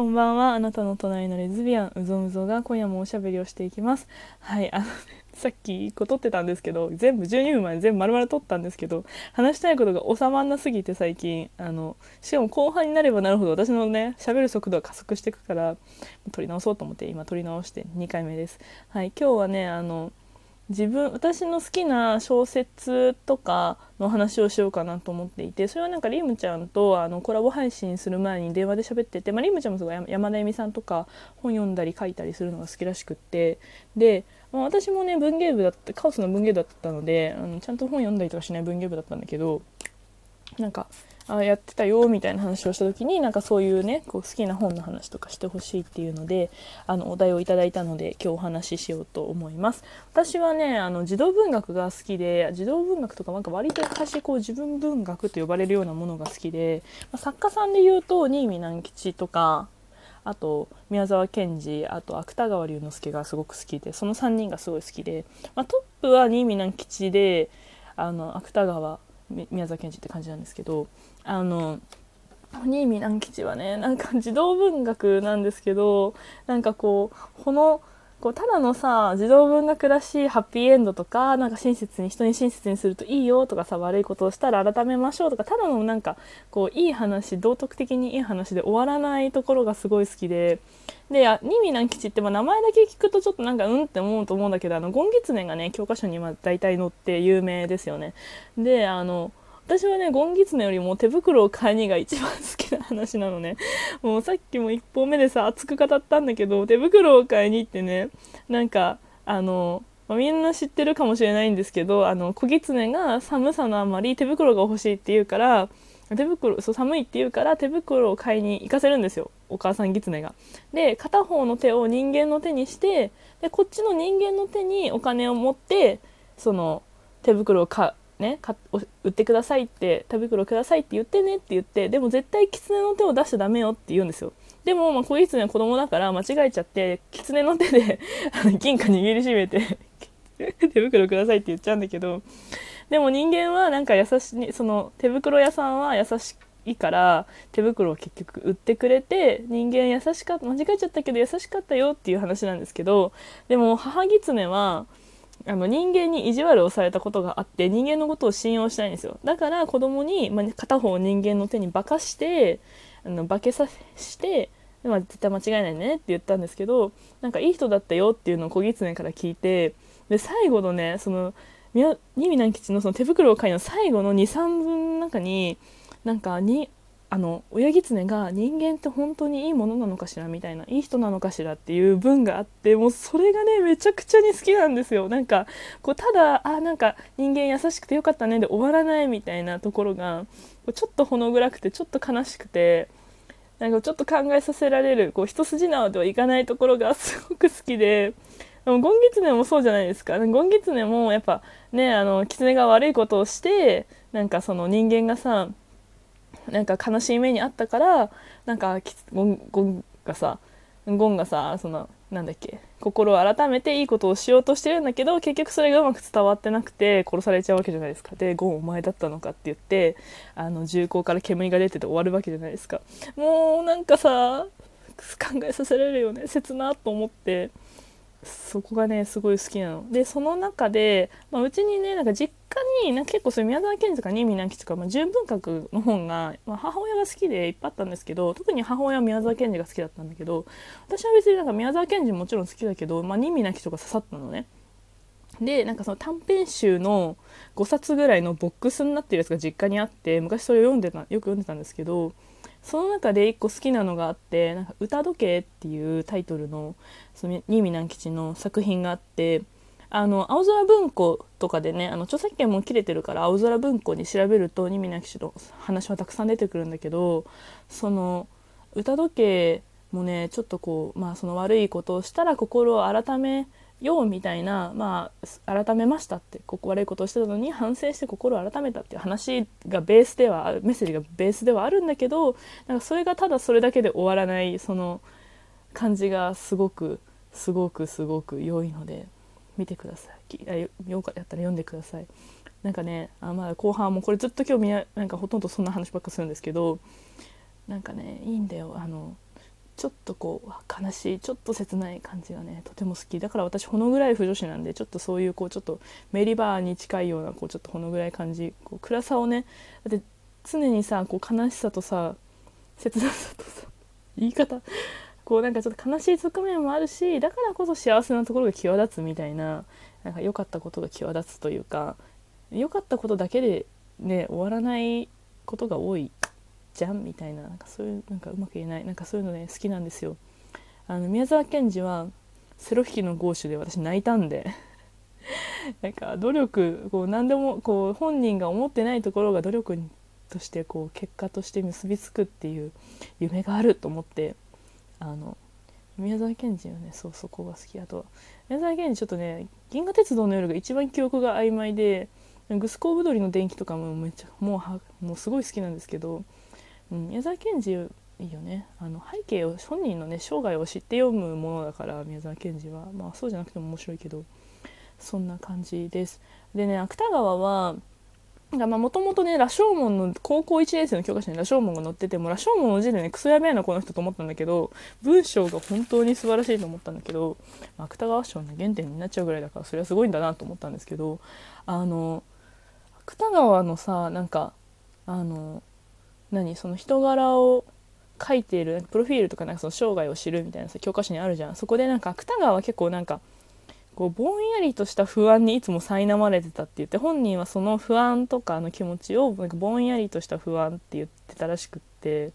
こんばんは。あなたの隣のレズビアンうぞうぞが今夜もおしゃべりをしていきます。はいあの、ね、さっき1個撮ってたんですけど全部12分まで全部丸々撮ったんですけど話したいことが収まんなすぎて最近あのしかも後半になればなるほど私のね喋る速度が加速していくから撮り直そうと思って今撮り直して2回目です。はい今日はねあの自分私の好きな小説とかの話をしようかなと思っていてそれはなんかリムちゃんとあのコラボ配信する前に電話で喋ってて、まあ、リムちゃんもすごい山田恵美さんとか本読んだり書いたりするのが好きらしくって。で、まあ、私もね文芸部だったカオスの文芸部だったのであのちゃんと本読んだりとかしない文芸部だったんだけどなんかあやってたよみたいな話をした時になんかそういうねこう好きな本の話とかしてほしいっていうのであのお題をいただいたので今日お話ししようと思います。私はねあの児童文学が好きで児童文学とかなんか割と昔こう自分文学と呼ばれるようなものが好きで、ま、作家さんで言うと新見南吉とかあと宮沢賢治あと芥川龍之介がすごく好きでその3人がすごい好きで、まあ、トップは新見南吉であの芥川宮沢賢治って感じなんですけどあの新見南吉はねなんか児童文学なんですけどなんかこうこのこうただのさ児童文学らしいハッピーエンドとかなんか親切に人に親切にするといいよとかさ悪いことをしたら改めましょうとかただのなんかこういい話道徳的にいい話で終わらないところがすごい好きでで新見南吉ってまあ名前だけ聞くとちょっとなんかうんって思うと思うんだけどあのゴンギツネがね教科書にま大体載って有名ですよね。であの私はねゴンギツネよりも手袋を買いにが一番好きな話なのね もうさっきも1本目でさ熱く語ったんだけど手袋を買いに行ってねなんかあのま、みんな知ってるかもしれないんですけどあの小狐が寒さのあまり手袋が欲しいって言うから手袋そう寒いって言うから手袋を買いに行かせるんですよお母さん狐が。で片方の手を人間の手にしてでこっちの人間の手にお金を持ってその手袋を買ね、売ってくださいって手袋くださいって言ってねって言ってでも絶対狐の手を出しちゃダメよって言うんですよ。でも、まあ、小狐は子供だから間違えちゃって狐の手で 銀貨握りしめて 手袋くださいって言っちゃうんだけどでも人間はなんか優しいその手袋屋さんは優しいから手袋を結局売ってくれて人間優しかった間違えちゃったけど優しかったよっていう話なんですけどでも母狐はあの人間に意地悪をされたことがあって人間のことを信用しないんですよ。だから子供に、まあ、片方人間の手に化かしてあの化けさせて、まあ、絶対間違いないねって言ったんですけどなんかいい人だったよっていうのを小狐から聞いてで最後のねその新見南吉のその手袋を買いの最後の23分の中になんかにあの親狐が人間って本当にいいものなのかしらみたいないい人なのかしらっていう文があってもうそれがねめちゃくちゃに好きなんですよなんかこうただあなんか人間優しくてよかったねで終わらないみたいなところがちょっとほの暗くてちょっと悲しくてなんかちょっと考えさせられるこう一筋縄ではいかないところがすごく好きで。でもゴンギツネもそうじゃないですかゴンギツネもやっぱねあの狐が悪いことをしてなんかその人間がさなんか悲しい目にあったからなんかゴンゴンがさゴンがさそのなんだっけ心を改めていいことをしようとしてるんだけど結局それがうまく伝わってなくて殺されちゃうわけじゃないですか。でゴンお前だったのかって言ってあの銃口から煙が出てて終わるわけじゃないですか。もうなんかさ考えさせられるよね。切なと思って。そこがねすごい好きなのでその中で、まあ、うちにねなんか実家になんか結構そういう宮沢賢治とか新見南吉とか、まあ、純文学の本が、まあ、母親が好きでいっぱいあったんですけど特に母親は宮沢賢治が好きだったんだけど私は別になんか宮沢賢治もちろん好きだけど、ま、新見南吉とか刺さったのね。でなんかその短編集の5冊ぐらいのボックスになってるやつが実家にあって昔それを読んでたよく読んでたんですけどその中で一個好きなのがあって「なんか歌時計」っていうタイトルのその新見南吉の作品があってあの青空文庫とかでねあの著作権も切れてるから青空文庫に調べると新見南吉の話はたくさん出てくるんだけどその歌時計もねちょっとこうまあその悪いことをしたら心を改めようみたいな、まあ、改めましたってここ悪いことをしてたのに反省して心を改めたっていう話がベースではメッセージがベースではあるんだけどなんかそれがただそれだけで終わらないその感じがすごくすごくすごく良いので見てください。あよかったら読んでください。なんかねあまあ後半もこれずっと今日みなんかほとんどそんな話ばっかするんですけどなんかねいいんだよあのちょっとこう悲しいちょっと切ない感じがねとても好き。だから私ほのぐらい不女子なんでちょっとそういうこうちょっとメリバーに近いようなこうちょっとほのぐらい感じこう暗さをねだって常にさこう悲しさとさ切なさとさ言い方こうなんかちょっと悲しい側面もあるしだからこそ幸せなところが際立つみたいななんか良かったことが際立つというか良かったことだけでね終わらないことが多いじゃんみたいななんかそういうなんかうまく言えないなんかそういうのね好きなんですよ。あの宮沢賢治はセロ弾きのゴーで私泣いたんで。なんか努力こう何でもこう本人が思ってないところが努力としてこう結果として結びつくっていう夢があると思って。あの宮沢賢治はねそうそこが好きあと。宮沢賢治ちょっとね「銀河鉄道の夜」が一番記憶が曖昧で「グスコーブドリの電気」とかもめっちゃもうはもうすごい好きなんですけどうん、宮沢賢治いいよね。あの背景を本人のね生涯を知って読むものだから宮沢賢治は。まあそうじゃなくても面白いけどそんな感じです。でね芥川はもともとね羅生門の高校1年生の教科書に羅生門が載ってても羅生門の字でねクソやべえなこの人と思ったんだけど文章が本当に素晴らしいと思ったんだけど、まあ、芥川賞の原点になっちゃうぐらいだからそれはすごいんだなと思ったんですけどあの芥川のさなんかあの何その人柄を書いているプロフィールとかなんかその生涯を知るみたいなさ教科書にあるじゃん。そこでなんか芥川は結構なんかこうぼんやりとした不安にいつも苛まれてたって言って本人はその不安とかの気持ちをなんかぼんやりとした不安って言ってたらしくって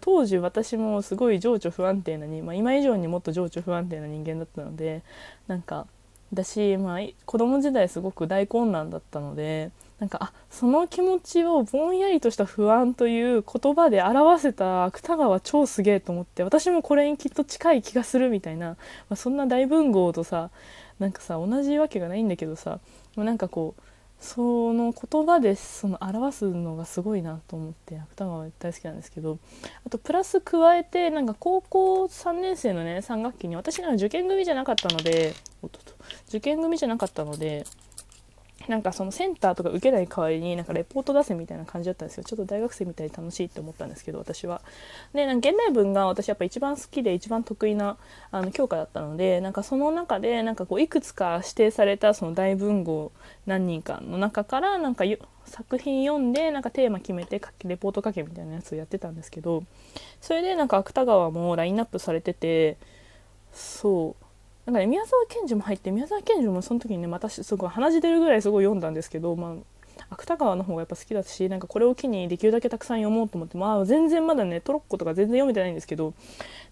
当時私もすごい情緒不安定なに、まあ、今以上にもっと情緒不安定な人間だったのでなんかだし、まあ、子供時代すごく大混乱だったのでなんかあその気持ちをぼんやりとした不安という言葉で表せた芥川超すげえと思って私もこれにきっと近い気がするみたいな、まあ、そんな大文豪とさなんかさ同じわけがないんだけどさなんかこうその言葉でその表すのがすごいなと思って芥川大好きなんですけどあとプラス加えてなんか高校3年生のね3学期に私が受験組じゃなかったので受験組じゃなかったのでなんかそのセンターとか受けない代わりになんかレポート出せみたいな感じだったんですよ。ちょっと大学生みたいに楽しいって思ったんですけど私は。でなんか現代文が私やっぱ一番好きで一番得意なあの教科だったのでなんかその中でなんかこういくつか指定されたその大文豪何人かの中からなんか作品読んでなんかテーマ決めてレポート書けみたいなやつをやってたんですけどそれでなんか芥川もラインナップされててそう。なんかね宮沢賢治も入って宮沢賢治もその時にねまたすごい鼻血出るぐらいすごい読んだんですけど、まあ、芥川の方がやっぱ好きだしなんかこれを機にできるだけたくさん読もうと思ってまあ全然まだねトロッコとか全然読めてないんですけど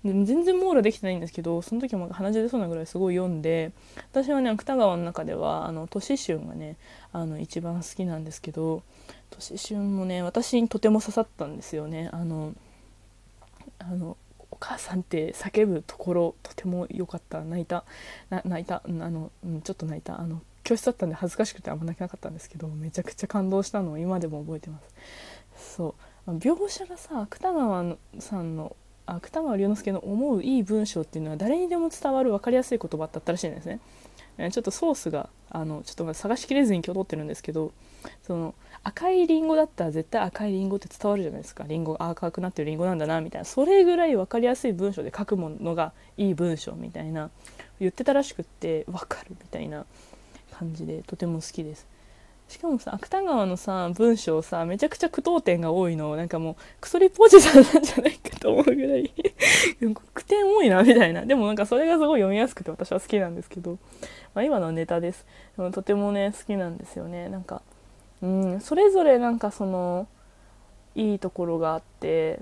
全然網羅できてないんですけどその時も鼻血出そうなぐらいすごい読んで私はね芥川の中ではあの年春がねあの一番好きなんですけど年春もね私にとても刺さったんですよね。あのあの母さんって叫ぶところとても良かった。泣いた。泣いた、あの、うん、ちょっと泣いた。あの教室だったんで恥ずかしくてあんま泣けなかったんですけどめちゃくちゃ感動したのを今でも覚えてます。そう。描写がさ芥川さんの芥川龍之介の思ういい文章っていうのは誰にでも伝わる分かりやすい言葉だったらしいんですね。ちょっとソースがあのちょっと探しきれずに今日撮ってるんですけどその赤いりんごだったら絶対赤いりんごって伝わるじゃないですか。りんご赤くなってるりんごなんだなみたいな。それぐらい分かりやすい文章で書くものがいい文章みたいな言ってたらしくって分かるみたいな感じでとても好きです。しかもさ芥川のさ文章さめちゃくちゃ句読点が多いのなんかもうクソリポーチさんなんじゃないかと思うぐらい 句点多いなみたいな。でもなんかそれがすごい読みやすくて私は好きなんですけど、まあ、今のネタです。とてもね好きなんですよね。なんかうんそれぞれなんかそのいいところがあって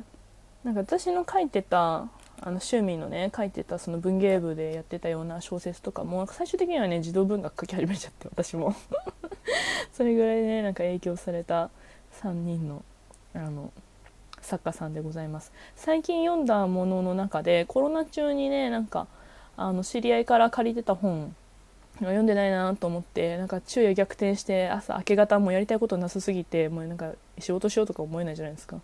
なんか私の書いてたあの趣味のね書いてたその文芸部でやってたような小説とかも最終的にはね児童文学書き始めちゃって私も。それぐらいねなんか影響された3人のあの作家さんでございます。最近読んだものの中でコロナ中にねなんかあの知り合いから借りてた本読んでないなと思ってなんか昼夜逆転して朝明け方もやりたいことなさすぎてもうなんか仕事しようとか思えないじゃないですか。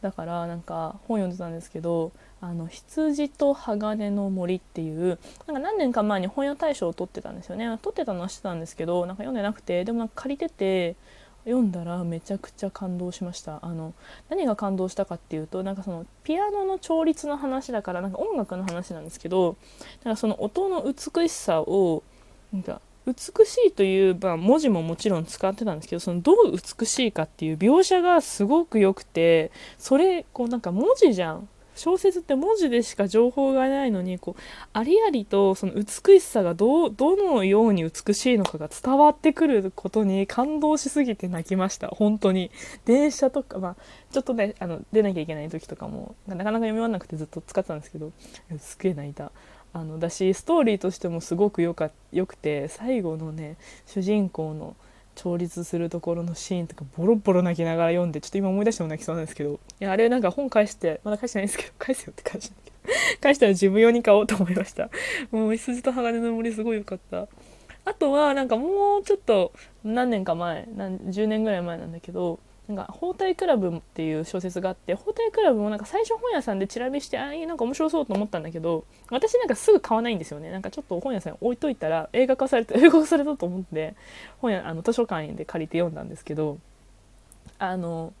だからなんか本読んでたんですけど「あの羊と鋼の森」っていうなんか何年か前に本屋大賞を取ってたんですよね。取ってたのはしてたんですけどなんか読んでなくてでもなんか借りてて読んだらめちゃくちゃ感動しました。あの何が感動したかっていうとなんかそのピアノの調律の話だからなんか音楽の話なんですけどなんかその音の美しさをなんか美しいという、まあ、文字ももちろん使ってたんですけどそのどう美しいかっていう描写がすごく良くてそれこうなんか文字じゃん。小説って文字でしか情報がないのにこうありありとその美しさがどどのように美しいのかが伝わってくることに感動しすぎて泣きました。本当に。電車とかまあちょっとねあの出なきゃいけない時とかもなかなか読み終わらなくてずっと使ってたんですけどすげえ泣いた。あのだしストーリーとしてもすごくよかよくて最後のね主人公の調律するところのシーンとかボロボロ泣きながら読んでちょっと今思い出しても泣きそうなんですけど。いやあれなんか本返してまだ返してないんですけど 返せよって返したんだけど。返したら自分用に買おうと思いました。もう羊と鋼の森すごい良かった。あとはなんかもうちょっと何年か前何10年ぐらい前なんだけどなんか包帯クラブっていう小説があって包帯クラブもなんか最初本屋さんでチラ見してああなんか面白そうと思ったんだけど私なんかすぐ買わないんですよね。なんかちょっと本屋さん置いといたら映画化された 映画化されたと思って本屋あの図書館で借りて読んだんですけどあの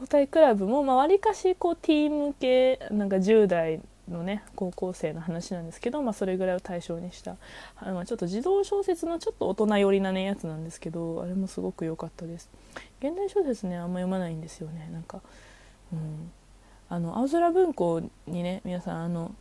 包帯クラブもまわりかしこうティーン向けなんか10代のね高校生の話なんですけど、まあ、それぐらいを対象にしたあのちょっと児童小説のちょっと大人寄りなねやつなんですけどあれもすごく良かったです。現代小説ねあんま読まないんですよねなんか。うん。あの青空文庫にね皆さんあの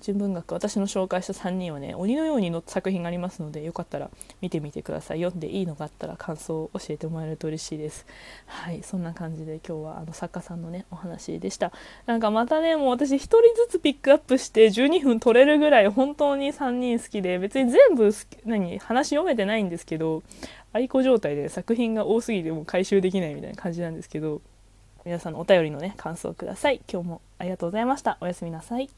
純文学私の紹介した3人はね鬼のようにの作品がありますのでよかったら見てみてください。読んでいいのがあったら感想を教えてもらえると嬉しいです。はいそんな感じで今日はあの作家さんのねお話でした。なんかまたねもう私1人ずつピックアップして12分取れるぐらい本当に3人好きで別に全部何話読めてないんですけど愛子状態で作品が多すぎてもう回収できないみたいな感じなんですけど皆さんのお便りのね感想をください。今日もありがとうございました。おやすみなさい。